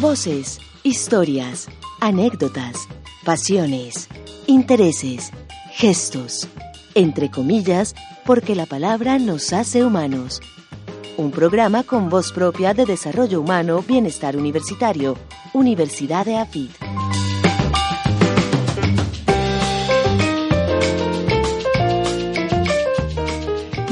Voces, historias, anécdotas, pasiones, intereses, gestos, entre comillas, porque la palabra nos hace humanos. Un programa con voz propia de desarrollo humano, bienestar universitario, Universidad de AFID.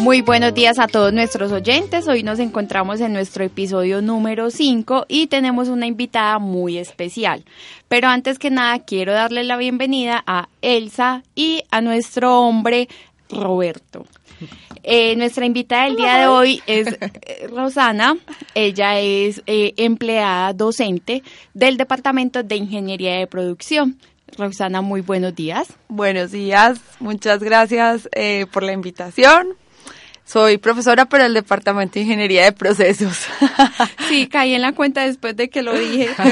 Muy buenos días a todos nuestros oyentes. Hoy nos encontramos en nuestro episodio número 5 y tenemos una invitada muy especial. Pero antes que nada quiero darle la bienvenida a Elsa y a nuestro hombre Roberto. Eh, nuestra invitada del día de hoy es eh, Rosana. Ella es eh, empleada docente del Departamento de Ingeniería de Producción. Rosana, muy buenos días. Buenos días, muchas gracias por la invitación. Soy profesora para el Departamento de Ingeniería de Procesos. Sí, caí en la cuenta después de que lo dije.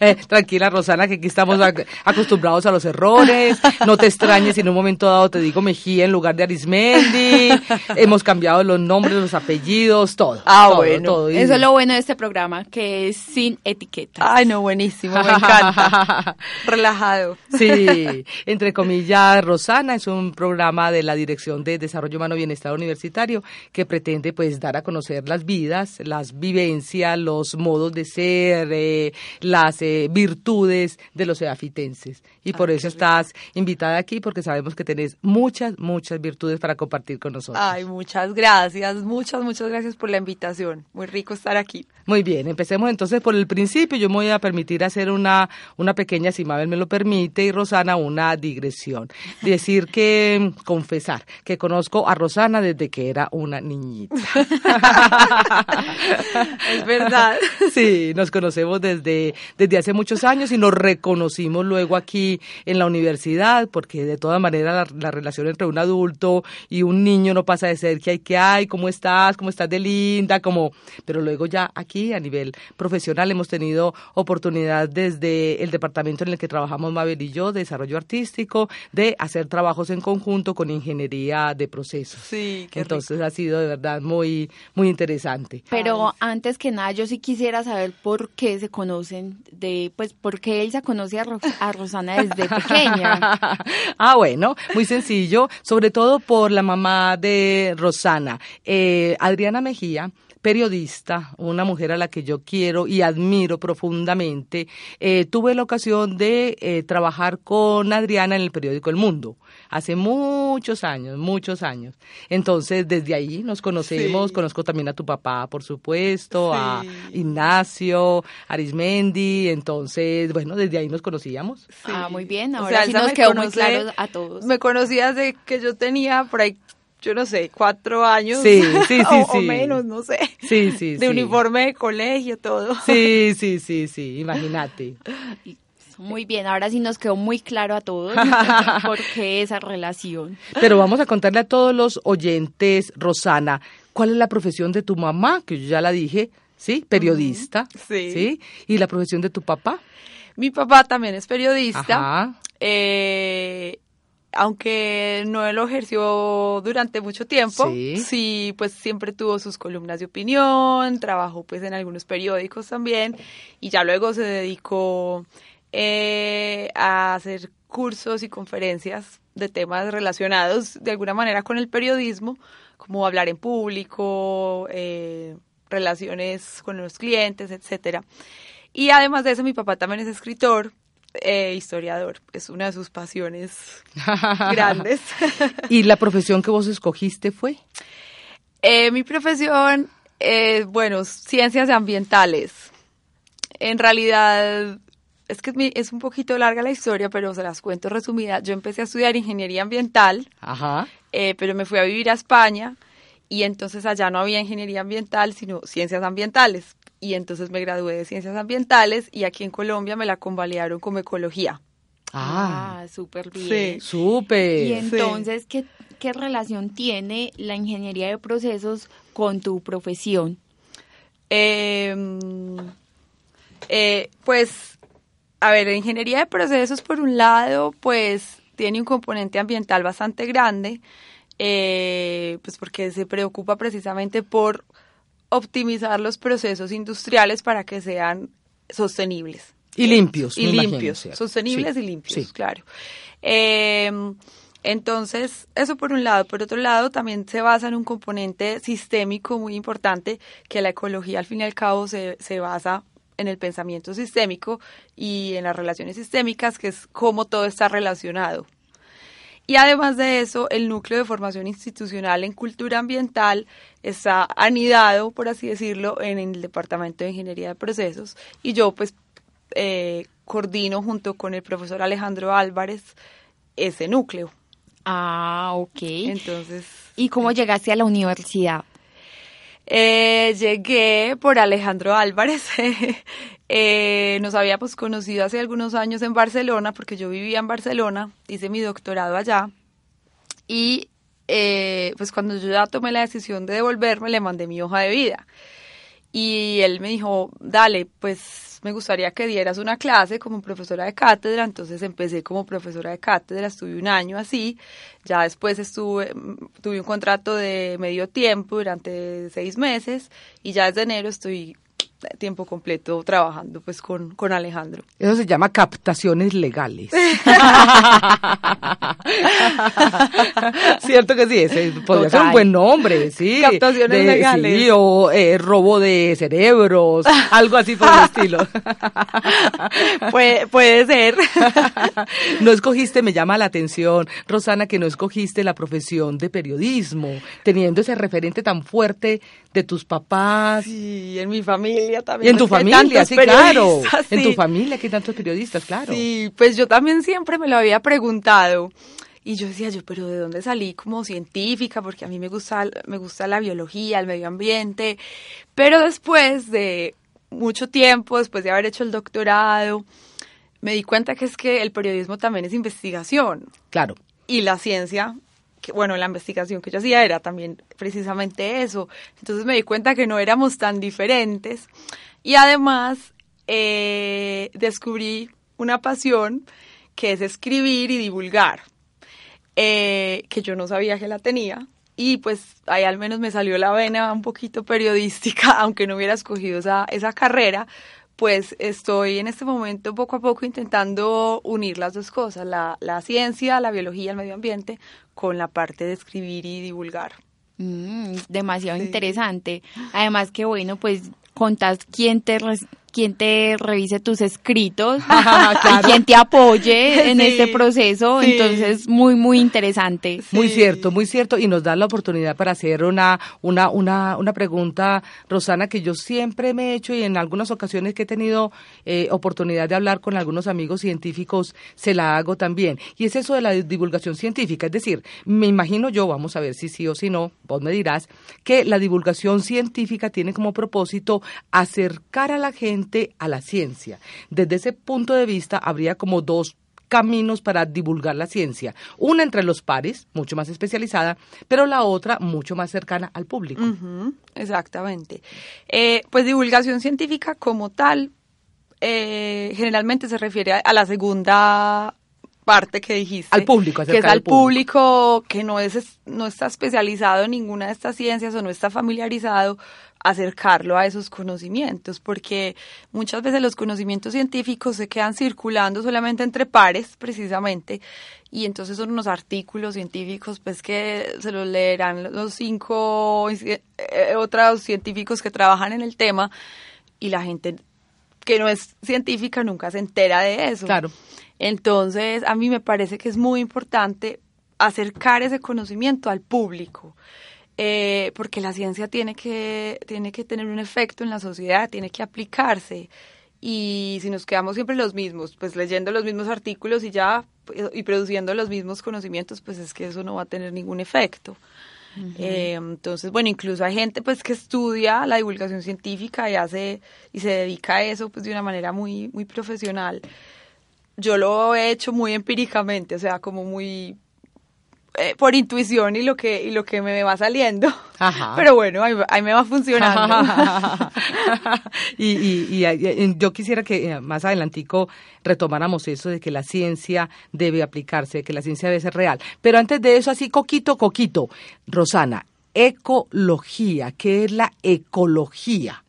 Eh, tranquila, Rosana, que aquí estamos acostumbrados a los errores. No te extrañes si en un momento dado te digo Mejía en lugar de Arismendi. Hemos cambiado los nombres, los apellidos, todo. Ah, bueno. Eso es lo bueno de este programa, que es sin etiqueta. Ay, no, buenísimo, me encanta. Relajado. Sí, entre comillas, Rosana es un programa de la Dirección de Desarrollo Humano Bienestar Universitario que pretende pues dar a conocer las vidas, las vivencias, los modos de ser, eh, las eh, virtudes de los eafitenses. Y por eso estás invitada aquí porque sabemos que tenés muchas, muchas virtudes para compartir con nosotros. Ay, muchas gracias, muchas, muchas gracias por la invitación. Muy rico estar aquí. Muy bien, empecemos entonces por el principio. Yo me voy a permitir hacer una, una pequeña, si Mabel me lo permite, y Rosana, una digresión. Decir que, confesar, que conozco a Rosana desde que era una niñita. es verdad. Sí, nos conocemos desde, desde hace muchos años y nos reconocimos luego aquí en la universidad, porque de todas maneras la, relación entre un adulto y un niño no pasa de ser que hay que hay, cómo estás, cómo estás de linda, como, pero luego ya aquí a nivel profesional hemos tenido oportunidad desde el departamento en el que trabajamos Mabel y yo, de desarrollo artístico, de hacer trabajos en conjunto con ingeniería de procesos. Sí, entonces ha sido de verdad muy, muy interesante. Pero antes que nada, yo sí quisiera saber por qué se conocen, de, pues, por qué Elsa conoce a, a Rosana desde pequeña. ah, bueno, muy sencillo, sobre todo por la mamá de Rosana, eh, Adriana Mejía periodista, una mujer a la que yo quiero y admiro profundamente, eh, tuve la ocasión de eh, trabajar con Adriana en el periódico El Mundo, hace muchos años, muchos años. Entonces, desde ahí nos conocemos, conozco también a tu papá, por supuesto, a Ignacio, Arismendi, entonces, bueno, desde ahí nos conocíamos. Ah, muy bien, ahora sí nos quedó muy claro a todos. Me conocías de que yo tenía por ahí yo no sé, cuatro años sí, sí, sí, o, menos, no sé. Sí, sí, De uniforme de colegio, todo. Sí, sí, sí, sí, imagínate. Muy bien, ahora sí nos quedó muy claro a todos por qué esa relación. Pero vamos a contarle a todos los oyentes, Rosana, ¿cuál es la profesión de tu mamá? Que yo ya la dije, ¿sí? Periodista. Sí. ¿Sí? ¿Y la profesión de tu papá? Mi papá también es periodista. Ajá. Eh, aunque no lo ejerció durante mucho tiempo, sí. pues siempre tuvo sus columnas de opinión, trabajó pues en algunos periódicos también y ya luego se dedicó eh, a hacer cursos y conferencias de temas relacionados de alguna manera con el periodismo, como hablar en público, eh, relaciones con los clientes, etcétera. Y además de eso, mi papá también es escritor, eh, historiador, es una de sus pasiones grandes. ¿Y la profesión que vos escogiste fue? Eh, mi profesión, es, bueno, ciencias ambientales. En realidad, es que es un poquito larga la historia, pero se las cuento resumida. Yo empecé a estudiar ingeniería ambiental, eh, pero me fui a vivir a España y entonces allá no había ingeniería ambiental, sino ciencias ambientales y entonces me gradué de ciencias ambientales y aquí en Colombia me la convalidaron como ecología. Ah, ah súper bien. Sí. Súper. Y entonces, ¿qué, ¿qué relación tiene la ingeniería de procesos con tu profesión? Em, eh, pues, a ver, la ingeniería de procesos, por un lado, pues tiene un componente ambiental bastante grande eh, pues porque se preocupa precisamente por optimizar los procesos industriales para que sean sostenibles. Y limpios. Y limpios, sostenibles y limpios, claro. Eh, entonces, eso por un lado. Por otro lado, también se basa en un componente sistémico muy importante, que la ecología al fin y al cabo se, se basa en el pensamiento sistémico y en las relaciones sistémicas, que es cómo todo está relacionado. Y además de eso, el núcleo de formación institucional en cultura ambiental está anidado, por así decirlo, en el Departamento de Ingeniería de Procesos. Y yo, pues, eh, coordino junto con el profesor Alejandro Álvarez ese núcleo. Ah, ok. Entonces. ¿Y cómo llegaste a la universidad? Eh, llegué por Alejandro Álvarez. eh, nos habíamos conocido hace algunos años en Barcelona, porque yo vivía en Barcelona, hice mi doctorado allá. Y eh, pues cuando yo ya tomé la decisión de devolverme, le mandé mi hoja de vida. Y él me dijo, dale, pues me gustaría que dieras una clase como profesora de cátedra. Entonces empecé como profesora de cátedra, estuve un año así. Ya después estuve, tuve un contrato de medio tiempo durante seis meses y ya desde enero estoy tiempo completo trabajando pues con, con Alejandro. Eso se llama captaciones legales. Cierto que sí, ese podría ser un buen nombre, sí. Captaciones legales. Sí, o eh, robo de cerebros, algo así por el estilo. puede, puede ser. no escogiste, me llama la atención, Rosana, que no escogiste la profesión de periodismo, teniendo ese referente tan fuerte de tus papás. Sí, en mi familia también. Y en tu familia, sí, claro. En tu familia que hay tantos periodistas, claro. Sí, pues yo también siempre me lo había preguntado. Y yo decía, yo, pero ¿de dónde salí como científica? Porque a mí me gusta, me gusta la biología, el medio ambiente. Pero después de mucho tiempo, después de haber hecho el doctorado, me di cuenta que es que el periodismo también es investigación. Claro. Y la ciencia bueno, la investigación que yo hacía era también precisamente eso. Entonces me di cuenta que no éramos tan diferentes. Y además eh, descubrí una pasión que es escribir y divulgar, eh, que yo no sabía que la tenía. Y pues ahí al menos me salió la vena un poquito periodística, aunque no hubiera escogido esa, esa carrera, pues estoy en este momento poco a poco intentando unir las dos cosas, la, la ciencia, la biología, el medio ambiente, con la parte de escribir y divulgar. Mm, demasiado interesante. Además que bueno, pues contas quién te quien te revise tus escritos y quien te apoye en este proceso. Entonces, muy, muy interesante. Muy cierto, muy cierto. Y nos da la oportunidad para hacer una, una, una, una pregunta, Rosana, que yo siempre me he hecho y en algunas ocasiones que he tenido eh, oportunidad de hablar con algunos amigos científicos, se la hago también. Y es eso de la divulgación científica. Es decir, me imagino yo, vamos a ver si sí o si no, vos me dirás, que la divulgación científica tiene como propósito acercar a la gente a la ciencia. Desde ese punto de vista, habría como dos caminos para divulgar la ciencia. Una entre los pares, mucho más especializada, pero la otra mucho más cercana al público. exactamente. Eh, pues divulgación científica como tal, eh, generalmente se refiere a, la segunda parte que dijiste. Al público, que es al público. que no, es, no está especializado en ninguna de estas ciencias o no está familiarizado acercarlo a esos conocimientos, porque muchas veces los conocimientos científicos se quedan circulando solamente entre pares, precisamente, y entonces son unos artículos científicos, pues que se los leerán los cinco eh, otros científicos que trabajan en el tema, y la gente que no es científica nunca se entera de eso. Claro. Entonces, a mí me parece que es muy importante acercar ese conocimiento al público. Eh, porque la ciencia tiene que, tiene que tener un efecto en la sociedad, tiene que aplicarse. Y si nos quedamos siempre los mismos, pues leyendo los mismos artículos y ya, y produciendo los mismos conocimientos, pues es que eso no va a tener ningún efecto. Eh, entonces, bueno, incluso hay gente pues que estudia la divulgación científica y hace y se dedica a eso pues de una manera muy muy profesional. Yo lo he hecho muy empíricamente, o sea, como muy eh, por intuición y lo que y lo que me va saliendo. Pero bueno, ahí, me va funcionando. y, y, yo quisiera que eh, más adelantico retomáramos eso de que la ciencia debe aplicarse, que la ciencia debe ser real. Pero antes de eso, así coquito, coquito. Rosana, ecología, ¿qué es la ecología?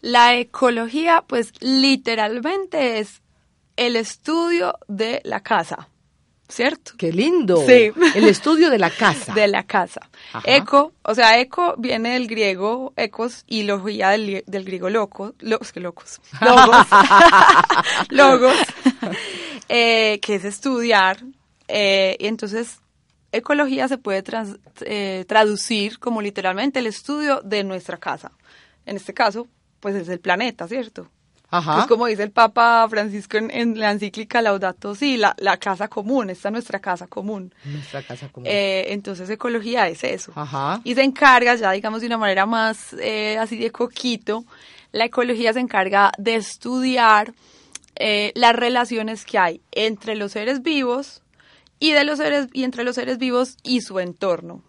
La ecología, pues literalmente es el estudio de la casa. ¿Cierto? Qué lindo. Sí. El estudio de la casa. De la casa. Eco, o sea, eco viene del griego ecos y logía del, del griego loco, los que locos, logos, logos, eh, que es estudiar. Eh, y entonces, ecología se puede eh, traducir como literalmente el estudio de nuestra casa. En este caso, pues es el planeta, ¿cierto? Ajá. Pues como dice el Papa Francisco en, la encíclica Laudato Si, la, la, casa común, esta es nuestra casa común. Nuestra casa común. Eh, entonces ecología es eso. Ajá. Y se encarga ya, digamos, de una manera más eh, así de coquito, la ecología se encarga de estudiar eh, las relaciones que hay entre los seres vivos y de los seres y entre los seres vivos y su entorno.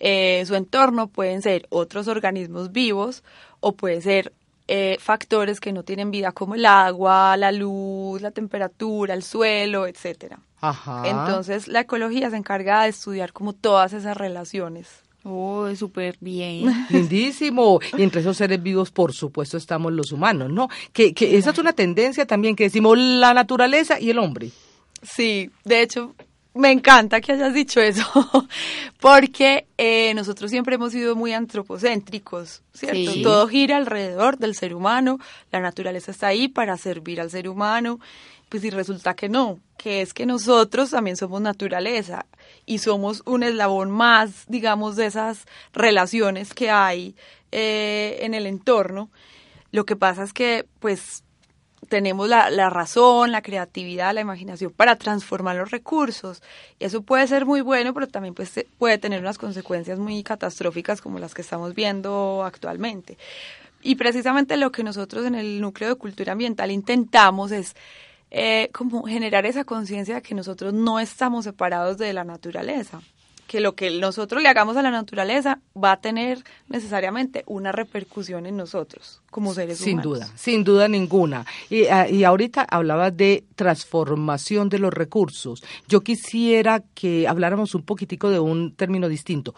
su entorno pueden ser otros organismos vivos o puede ser eh, factores que no tienen vida como el agua, la luz, la temperatura, el suelo, etcétera. Entonces la ecología se encarga de estudiar como todas esas relaciones. Oh, súper bien. Lindísimo. Y entre esos seres vivos, por supuesto, estamos los humanos, ¿no? Que, que esa es una tendencia también que decimos la naturaleza y el hombre. Sí, de hecho, me encanta que hayas dicho eso, porque eh, nosotros siempre hemos sido muy antropocéntricos, ¿cierto? Todo gira alrededor del ser humano, la naturaleza está ahí para servir al ser humano, pues si resulta que no, que es que nosotros también somos naturaleza y somos un eslabón más, digamos, de esas relaciones que hay eh, en el entorno. Lo que pasa es que, pues, tenemos la, la, razón, la creatividad, la imaginación para transformar los recursos. Y eso puede ser muy bueno, pero también pues, puede tener unas consecuencias muy catastróficas como las que estamos viendo actualmente. Y precisamente lo que nosotros en el núcleo de cultura ambiental intentamos es eh, como generar esa conciencia de que nosotros no estamos separados de la naturaleza que lo que nosotros le hagamos a la naturaleza va a tener necesariamente una repercusión en nosotros como seres sin humanos. Sin duda, sin duda ninguna. Y, ah, y ahorita hablaba de transformación de los recursos. Yo quisiera que habláramos un poquitico de un término distinto,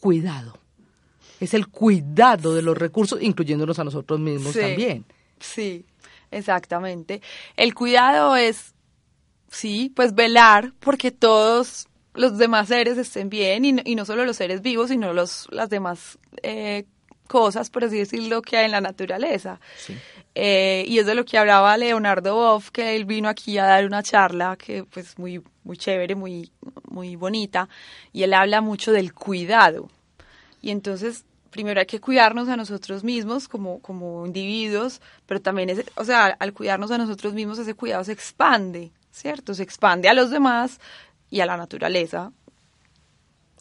cuidado. Es el cuidado de los recursos, incluyéndonos a nosotros mismos también. Sí, exactamente. El cuidado es, sí, pues velar porque todos los demás seres estén bien y no, y no solo los seres vivos, sino los, las demás eh, cosas, por así decirlo, que hay en la naturaleza. Eh, y es de lo que hablaba Leonardo Boff, que él vino aquí a dar una charla que pues muy, muy chévere, muy, muy bonita, y él habla mucho del cuidado. Y entonces, primero hay que cuidarnos a nosotros mismos como, como individuos, pero también, es, o sea, al cuidarnos a nosotros mismos, ese cuidado se expande, ¿cierto? Se expande a los demás y a la naturaleza.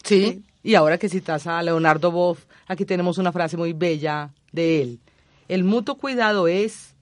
Sí, y ahora que citas a Leonardo Boff, aquí tenemos una frase muy bella de él. El mutuo cuidado es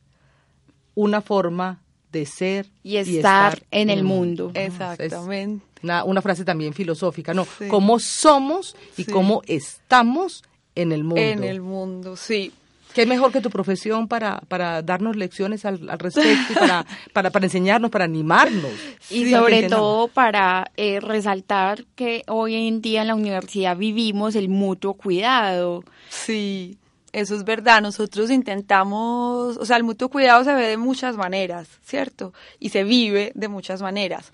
una forma de ser y estar, en el mundo. Exactamente. Una, frase también filosófica, ¿no? Cómo somos y cómo estamos en el mundo. En el mundo, sí. ¿Qué mejor que tu profesión para, para darnos lecciones al, respecto, para, para, para, enseñarnos, para animarnos? Y sobre todo para eh, resaltar que hoy en día en la universidad vivimos el mutuo cuidado. Sí, eso es verdad. Nosotros intentamos, o sea, el mutuo cuidado se ve de muchas maneras, ¿cierto? Y se vive de muchas maneras.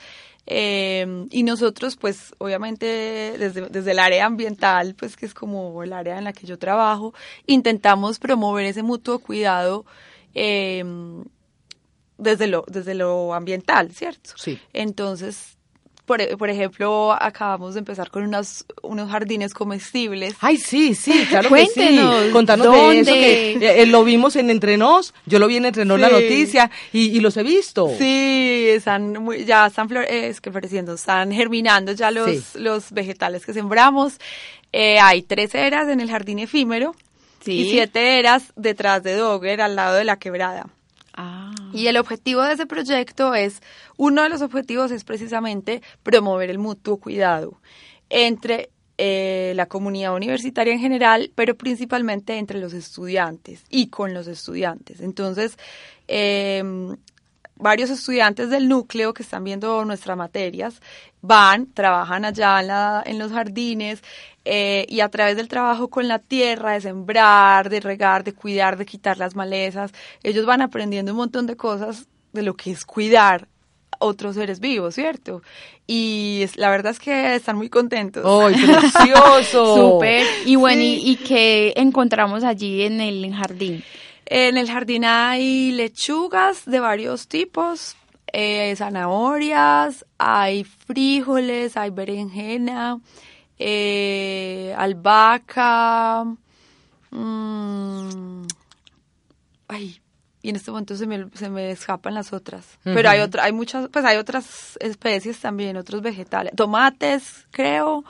Eh, y nosotros, pues, obviamente, desde, desde el área ambiental, pues, que es como el área en la que yo trabajo, intentamos promover ese mutuo cuidado eh, desde, lo, desde lo ambiental, ¿cierto? Sí. Entonces, por, por, ejemplo, acabamos de empezar con unos, unos jardines comestibles. Ay, sí, sí, claro que sí. Contanos de eso, que eh, eh, lo vimos en Entrenos, yo lo vi en Entrenos la noticia y, los he visto. Sí, están ya están es que floreciendo, están germinando ya los, los vegetales que sembramos. Eh, hay tres eras en el jardín efímero y siete eras detrás de Dogger, al lado de la quebrada. Ah. Y el objetivo de ese proyecto es, uno de los objetivos es precisamente promover el mutuo cuidado entre eh, la comunidad universitaria en general, pero principalmente entre los estudiantes y con los estudiantes. Entonces, em, varios estudiantes del núcleo que están viendo nuestras materias van, trabajan allá en, los jardines eh, y a través del trabajo con la tierra, de sembrar, de regar, de cuidar, de quitar las malezas, ellos van aprendiendo un montón de cosas de lo que es cuidar otros seres vivos, ¿cierto? Y la verdad es que están muy contentos. ¡Ay, precioso! Súper. Y bueno, ¿y, ¿y qué encontramos allí en el jardín? En el jardín hay lechugas de varios tipos, eh, zanahorias, hay frijoles, hay berenjena, eh, albahaca. Mm, ay, y en este momento se me, se me escapan las otras. Pero hay otra, hay muchas, pues hay otras especies también, otros vegetales. Tomates, creo.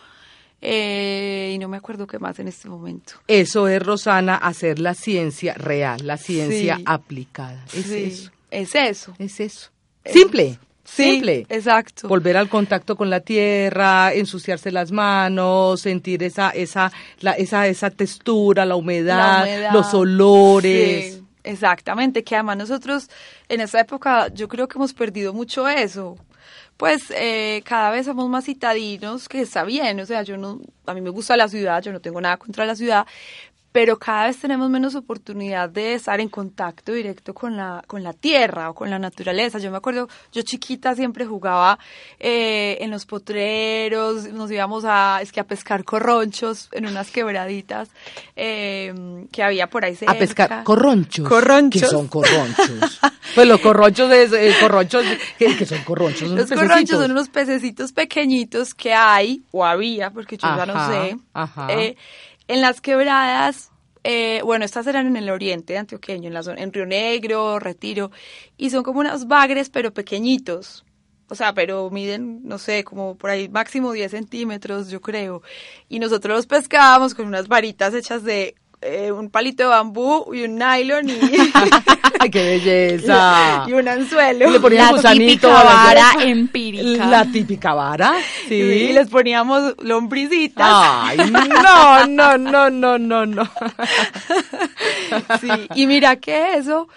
Eh, y no me acuerdo qué más en este momento. Eso es, Rosana, hacer la ciencia real, la ciencia aplicada. Es eso. Es eso. Es eso. Simple. Simple. exacto. Volver al contacto con la tierra, ensuciarse las manos, sentir esa, esa, la, esa, esa textura, la humedad, los olores. exactamente, que además nosotros en esa época yo creo que hemos perdido mucho eso pues eh, cada vez somos más citadinos, que está bien, o sea, yo no, a mí me gusta la ciudad, yo no tengo nada contra la ciudad, pero cada vez tenemos menos oportunidad de estar en contacto directo con la, con la tierra o con la naturaleza. Yo me acuerdo, yo chiquita siempre jugaba eh, en los potreros, nos íbamos a, es que a pescar corronchos en unas quebraditas eh, que había por ahí cerca. A pescar corronchos. Corronchos. ¿Qué son corronchos? pues los corronchos, es, eh, corronchos, ¿qué, son corronchos? Los corronchos son unos pececitos pequeñitos que hay, o había, porque yo ya no sé. Ajá. En las quebradas, eh, bueno, estas eran en el oriente antioqueño, en, la zona, en Río Negro, Retiro, y son como unos bagres, pero pequeñitos. O sea, pero miden, no sé, como por ahí máximo 10 centímetros, yo creo. Y nosotros los pescábamos con unas varitas hechas de eh, un palito de bambú y un nylon y... ¡Ay, qué belleza! Y un anzuelo. Y le poníamos la típica vara empírica. La típica vara, sí. Y les poníamos lombricitas. ¡Ay, no, no, no, no, no, no! sí, y mira que eso...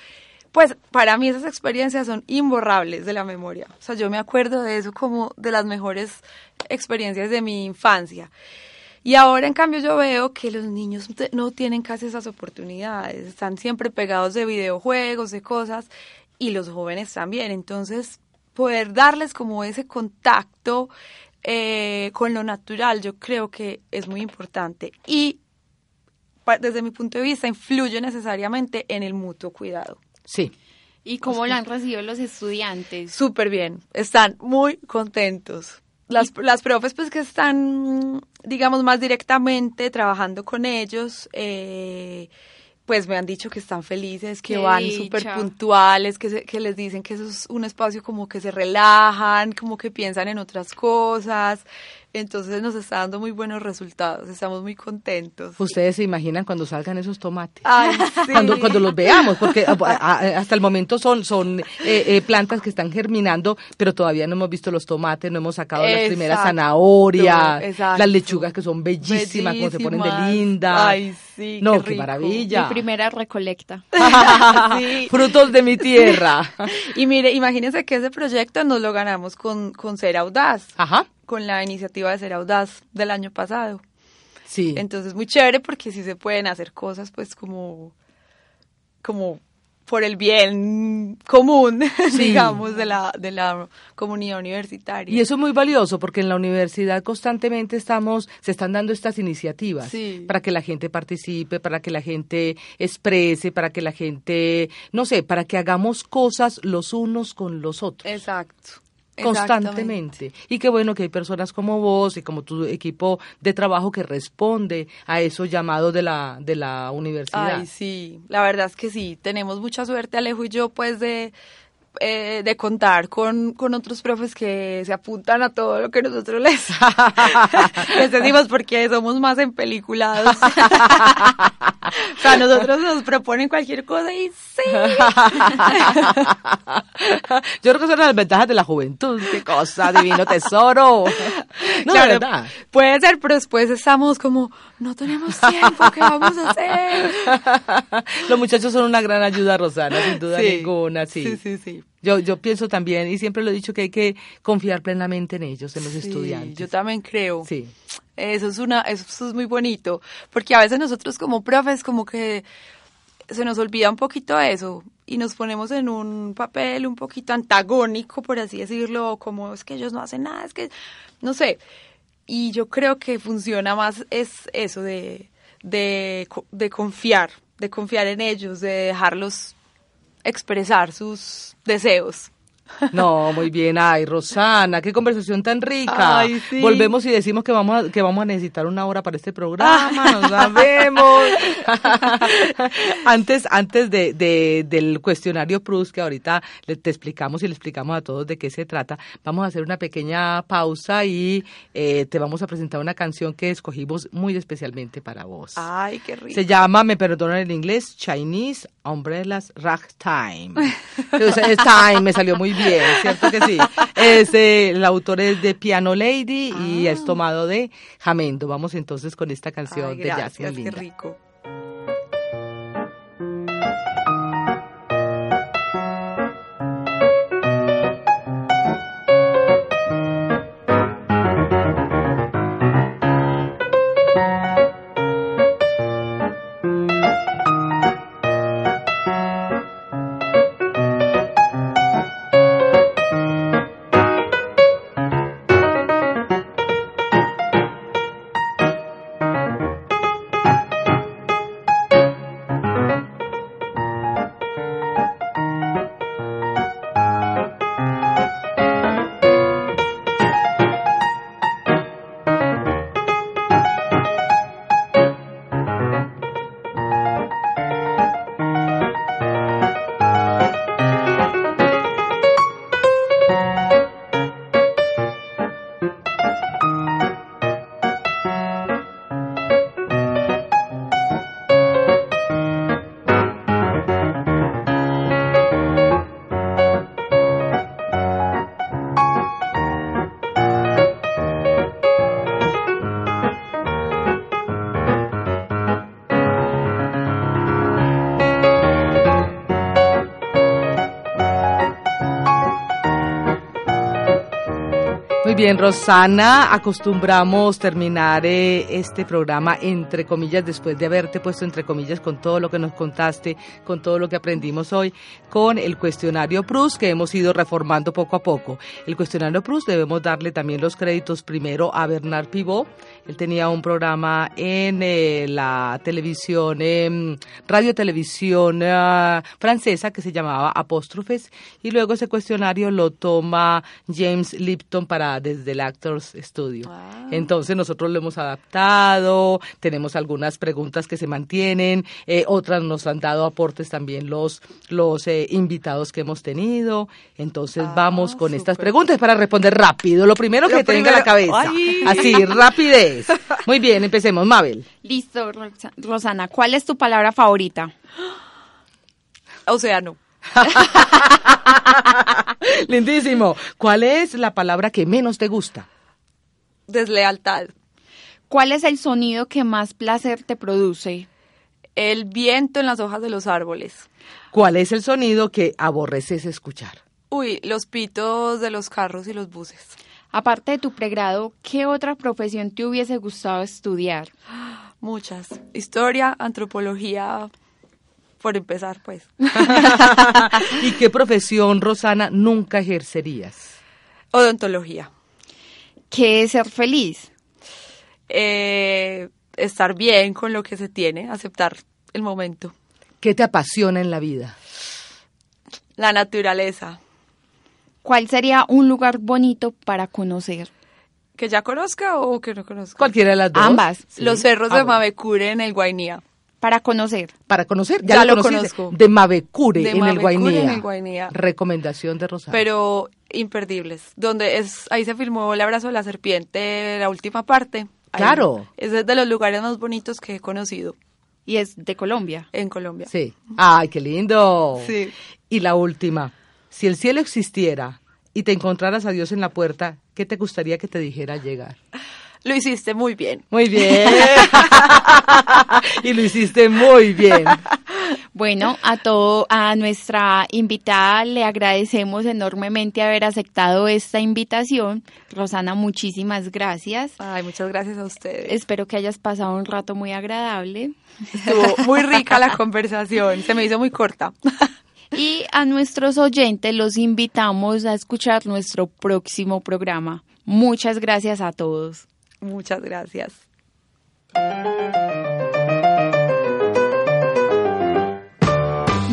Pues para mí esas experiencias son imborrables de la memoria. O sea, yo me acuerdo de eso como de las mejores experiencias de mi infancia. Y ahora, en cambio, yo veo que los niños no tienen casi esas oportunidades, están siempre pegados de videojuegos, de cosas, y los jóvenes también. Entonces, poder darles como ese contacto eh, con lo natural, yo creo que es muy importante. Y desde mi punto de vista, influye necesariamente en el mutuo cuidado. Sí. ¿Y cómo lo han recibido los estudiantes? Súper bien, están muy contentos las, las profes pues que están, digamos, más directamente trabajando con ellos, eh, pues me han dicho que están felices, que van súper puntuales, que, que les dicen que eso es un espacio como que se relajan, como que piensan en otras cosas. Entonces nos está dando muy buenos resultados, estamos muy contentos. ¿Ustedes se imaginan cuando salgan esos tomates? Ay, sí. cuando, cuando los veamos, porque hasta el momento son, son eh, eh, plantas que están germinando, pero todavía no hemos visto los tomates, no hemos sacado las primeras zanahorias, las lechugas que son bellísimas, como se ponen de linda. Ay, sí. No, qué, maravilla. Mi primera recolecta. Frutos de mi tierra. y mire, imagínense que ese proyecto nos lo ganamos con, con Ser Audaz. Ajá con la iniciativa de Ser Audaz del año pasado. Sí. Entonces, muy chévere porque sí se pueden hacer cosas, pues, como, como por el bien común, digamos, de la, de la comunidad universitaria. Y eso es muy valioso porque en la universidad constantemente estamos, se están dando estas iniciativas para que la gente participe, para que la gente exprese, para que la gente, no sé, para que hagamos cosas los unos con los otros. Exacto constantemente. Y qué bueno que hay personas como vos y como tu equipo de trabajo que responde a esos llamados de la, de la universidad. Ay, sí, la verdad es que sí, tenemos mucha suerte Alejo y yo pues de, eh, de contar con, con otros profes que se apuntan a todo lo que nosotros les, les decimos porque somos más empeliculados. o sea, nosotros nos proponen cualquier cosa y sí. Yo creo que son las ventajas de la juventud. Qué cosa, divino tesoro. No, claro, verdad. Puede ser, pero después estamos como, no tenemos tiempo, ¿qué vamos a hacer? Los muchachos son una gran ayuda, Rosana, sin duda ninguna, sí. Sí, sí, sí. Yo, yo pienso también, y siempre lo he dicho, que hay que confiar plenamente en ellos, en los estudiantes. Yo también creo. Sí. Eso es, una, eso es muy bonito, porque a veces nosotros como profes como que se nos olvida un poquito eso y nos ponemos en un papel un poquito antagónico, por así decirlo, como es que ellos no hacen nada, es que, no sé. Y yo creo que funciona más es eso de, de, de confiar, de confiar en ellos, de dejarlos expresar sus deseos. No, muy bien. Ay, Rosana, qué conversación tan rica. Volvemos y decimos que vamos a, que vamos a necesitar una hora para este programa, nos sabemos. antes antes de, de, del cuestionario Prus, que ahorita te explicamos y le explicamos a todos de qué se trata, vamos a hacer una pequeña pausa y eh, te vamos a presentar una canción que escogimos muy especialmente para vos. Ay, qué rico. Se llama, me perdonan el inglés, Chinese Umbrellas Ragtime. es time, me salió muy bien bien, ¿cierto que sí? Es, el autor es de Piano Lady y es ah. tomado de Jamendo. Vamos entonces con esta canción de Jasmine Linda. Qué rico. Bien, Rosana, acostumbramos terminar eh, este programa entre comillas después de haberte puesto entre comillas con todo lo que nos contaste, con todo lo que aprendimos hoy, con el cuestionario Prus que hemos ido reformando poco a poco. El cuestionario Prus debemos darle también los créditos primero a Bernard Pivot. Él tenía un programa en eh, la televisión, eh, radio televisión eh, francesa que se llamaba Apóstrofes y luego ese cuestionario lo toma James Lipton para desde el Actors Studio. Ah. Entonces nosotros lo hemos adaptado, tenemos algunas preguntas que se mantienen, eh, otras nos han dado aportes también los, los eh, invitados que hemos tenido. Entonces ah, vamos con estas preguntas para responder rápido, lo primero que tenga la cabeza. Así, rapidez. Muy bien, empecemos, Mabel. Listo, Rosana, ¿cuál es tu palabra favorita? Océano. Lindísimo. ¿Cuál es la palabra que menos te gusta? Deslealtad. ¿Cuál es el sonido que más placer te produce? El viento en las hojas de los árboles. ¿Cuál es el sonido que aborreces escuchar? Uy, los pitos de los carros y los buses. Aparte de tu pregrado, ¿qué otra profesión te hubiese gustado estudiar? Muchas. Historia, antropología, por empezar, pues. ¿Y qué profesión, Rosana, nunca ejercerías? Odontología. ¿Qué es ser feliz? Eh, estar bien con lo que se tiene, aceptar el momento. ¿Qué te apasiona en la vida? La naturaleza. ¿Cuál sería un lugar bonito para conocer? ¿Que ya conozca o que no conozca? Cualquiera de las dos. Ambas. Los cerros de ah, Mavecure en el Guainía. Para conocer. Para conocer, ya, lo, conozco. De Mavecure, en, el Guainía. Recomendación de Rosario. Pero imperdibles. Donde es, ahí se filmó El abrazo de la serpiente, la última parte. Claro. es de los lugares más bonitos que he conocido. Y es de Colombia. En Colombia. Sí. Ay, qué lindo. Sí. Y la última, si el cielo existiera y te encontraras a Dios en la puerta, ¿qué te gustaría que te dijera al llegar? Lo hiciste muy bien. Muy bien. y lo hiciste muy bien. Bueno, a todo, a nuestra invitada le agradecemos enormemente haber aceptado esta invitación. Rosana, muchísimas gracias. Ay, muchas gracias a ustedes. Espero que hayas pasado un rato muy agradable. Estuvo muy rica la conversación, se me hizo muy corta. Y a nuestros oyentes los invitamos a escuchar nuestro próximo programa. Muchas gracias a todos. Muchas gracias.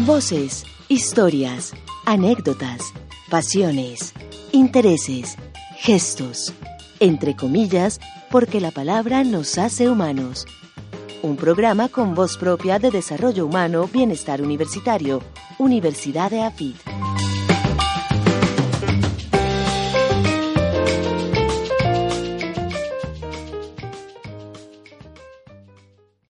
Voces, historias, anécdotas, pasiones, intereses, gestos, entre comillas, porque la palabra nos hace humanos. Un programa con voz propia de desarrollo humano, bienestar universitario, Universidad de AFIT.